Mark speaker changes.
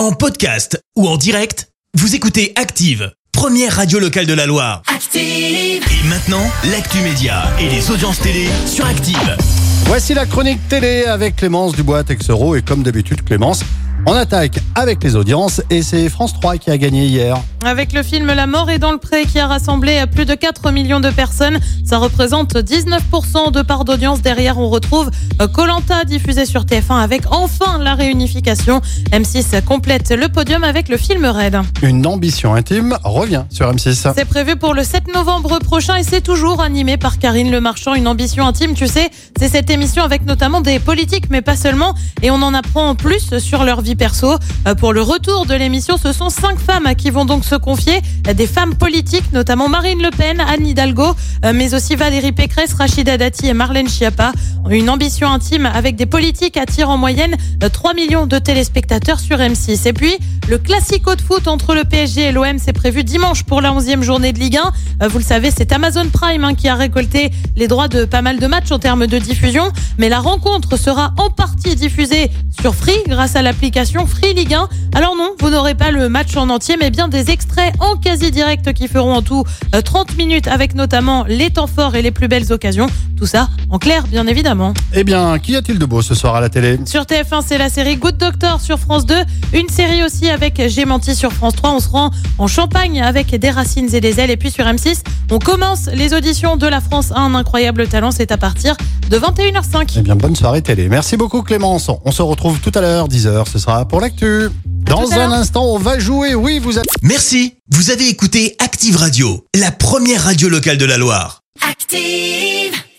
Speaker 1: En podcast ou en direct, vous écoutez Active, première radio locale de la Loire.
Speaker 2: Active.
Speaker 1: Et maintenant, l'actu média et les audiences télé sur Active.
Speaker 3: Voici la chronique télé avec Clémence Dubois-Texero et comme d'habitude Clémence, on attaque avec les audiences et c'est France 3 qui a gagné hier.
Speaker 4: Avec le film La mort est dans le pré qui a rassemblé plus de 4 millions de personnes, ça représente 19% de part d'audience. Derrière, on retrouve Colanta diffusé sur TF1 avec enfin la réunification. M6 complète le podium avec le film Red.
Speaker 3: Une ambition intime revient sur M6.
Speaker 4: C'est prévu pour le 7 novembre prochain et c'est toujours animé par Karine Le Marchand. Une ambition intime, tu sais, c'est cette émission avec notamment des politiques, mais pas seulement. Et on en apprend plus sur leur vie perso. Euh, Pour le retour de l'émission, ce sont cinq femmes qui vont donc se confier, des femmes politiques, notamment Marine Le Pen, Anne Hidalgo, euh, mais aussi Valérie Pécresse, Rachida Dati et Marlène Schiappa. Une ambition intime avec des politiques attire en moyenne euh, 3 millions de téléspectateurs sur M6. Et puis, le classico de foot entre le PSG et l'OM, c'est prévu dimanche pour la 11e journée de Ligue 1. Euh, Vous le savez, c'est Amazon Prime hein, qui a récolté les droits de pas mal de matchs en termes de diffusion. Mais la rencontre sera en partie diffusée sur Free grâce à l'application Free Ligue 1. Alors non, vous n'aurez pas le match en entier, mais bien des extraits en quasi direct qui feront en tout euh, 30 minutes avec notamment les temps forts et les plus belles occasions. Tout ça en clair, bien évidemment.
Speaker 3: Eh bien, qu'y a-t-il de beau ce soir à la télé?
Speaker 4: Sur TF1, c'est la série Good Doctor sur France 2. Une série aussi avec J'ai menti sur France 3. On se rend en Champagne avec des racines et des ailes. Et puis sur M6, on commence les auditions de la France 1. Un incroyable talent, c'est à partir de 21h05.
Speaker 3: Eh bien, bonne soirée télé. Merci beaucoup Clémence. On se retrouve tout à l'heure, 10h, ce sera pour l'actu. Dans
Speaker 4: à
Speaker 3: un instant, on va jouer. Oui, vous avez...
Speaker 1: Merci, vous avez écouté Active Radio, la première radio locale de la Loire.
Speaker 2: Active.